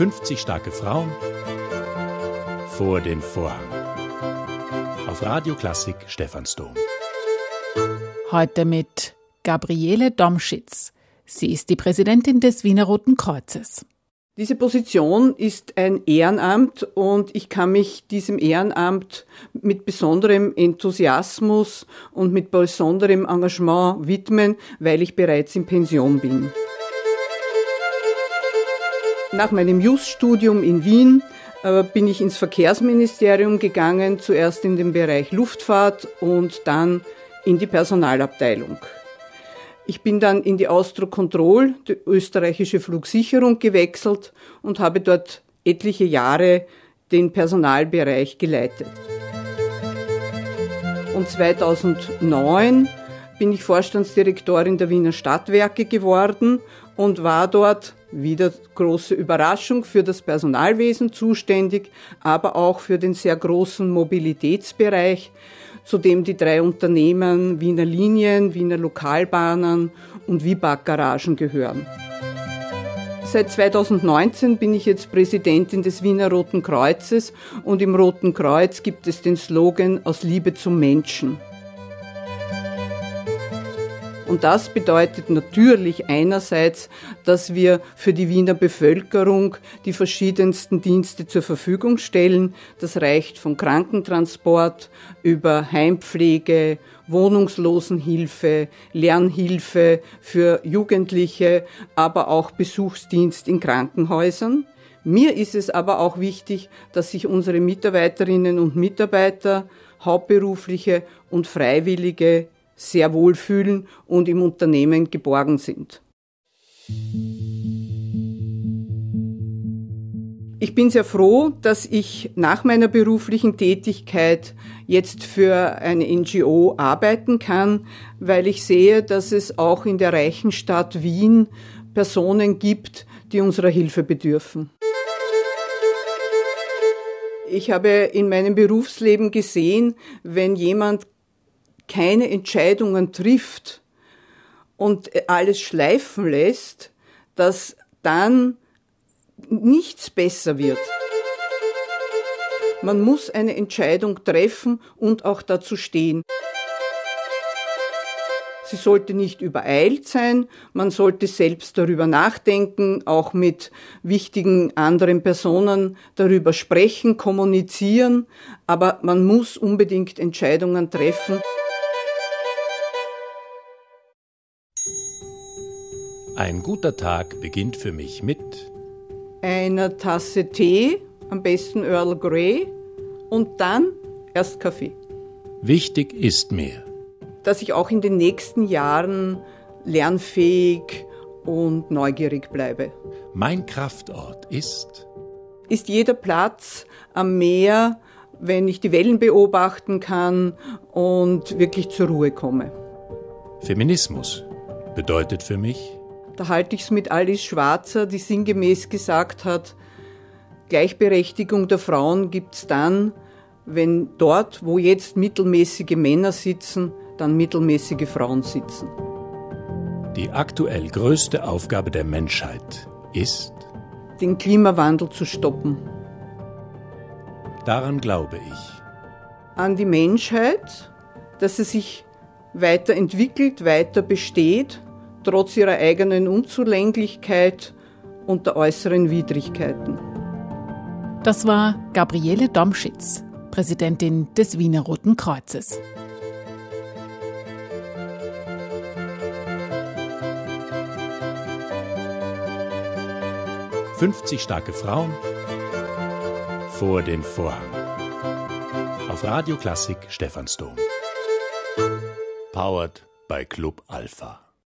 50 starke Frauen vor den Vorhang. Auf Radio Klassik Stephansdom. Heute mit Gabriele Domschitz. Sie ist die Präsidentin des Wiener Roten Kreuzes. Diese Position ist ein Ehrenamt und ich kann mich diesem Ehrenamt mit besonderem Enthusiasmus und mit besonderem Engagement widmen, weil ich bereits in Pension bin. Nach meinem Just-Studium in Wien äh, bin ich ins Verkehrsministerium gegangen, zuerst in den Bereich Luftfahrt und dann in die Personalabteilung. Ich bin dann in die Austro Control, die österreichische Flugsicherung, gewechselt und habe dort etliche Jahre den Personalbereich geleitet. Und 2009 bin ich Vorstandsdirektorin der Wiener Stadtwerke geworden und war dort wieder große Überraschung für das Personalwesen zuständig, aber auch für den sehr großen Mobilitätsbereich zu dem die drei Unternehmen Wiener Linien, Wiener Lokalbahnen und Wibag-Garagen gehören. Seit 2019 bin ich jetzt Präsidentin des Wiener Roten Kreuzes und im Roten Kreuz gibt es den Slogan aus Liebe zum Menschen. Und das bedeutet natürlich einerseits, dass wir für die Wiener Bevölkerung die verschiedensten Dienste zur Verfügung stellen. Das reicht von Krankentransport über Heimpflege, Wohnungslosenhilfe, Lernhilfe für Jugendliche, aber auch Besuchsdienst in Krankenhäusern. Mir ist es aber auch wichtig, dass sich unsere Mitarbeiterinnen und Mitarbeiter, Hauptberufliche und Freiwillige sehr wohlfühlen und im Unternehmen geborgen sind. Ich bin sehr froh, dass ich nach meiner beruflichen Tätigkeit jetzt für eine NGO arbeiten kann, weil ich sehe, dass es auch in der reichen Stadt Wien Personen gibt, die unserer Hilfe bedürfen. Ich habe in meinem Berufsleben gesehen, wenn jemand keine Entscheidungen trifft und alles schleifen lässt, dass dann nichts besser wird. Man muss eine Entscheidung treffen und auch dazu stehen. Sie sollte nicht übereilt sein. Man sollte selbst darüber nachdenken, auch mit wichtigen anderen Personen darüber sprechen, kommunizieren. Aber man muss unbedingt Entscheidungen treffen. Ein guter Tag beginnt für mich mit einer Tasse Tee, am besten Earl Grey, und dann erst Kaffee. Wichtig ist mir, dass ich auch in den nächsten Jahren lernfähig und neugierig bleibe. Mein Kraftort ist ist jeder Platz am Meer, wenn ich die Wellen beobachten kann und wirklich zur Ruhe komme. Feminismus bedeutet für mich da halte ich es mit Alice Schwarzer, die sinngemäß gesagt hat, Gleichberechtigung der Frauen gibt es dann, wenn dort, wo jetzt mittelmäßige Männer sitzen, dann mittelmäßige Frauen sitzen. Die aktuell größte Aufgabe der Menschheit ist, den Klimawandel zu stoppen. Daran glaube ich. An die Menschheit, dass sie sich weiterentwickelt, weiter besteht trotz ihrer eigenen Unzulänglichkeit und der äußeren Widrigkeiten. Das war Gabriele Domschitz, Präsidentin des Wiener Roten Kreuzes. »50 starke Frauen vor den Vorhang« auf Radio Klassik Stephansdom. Powered by Club Alpha.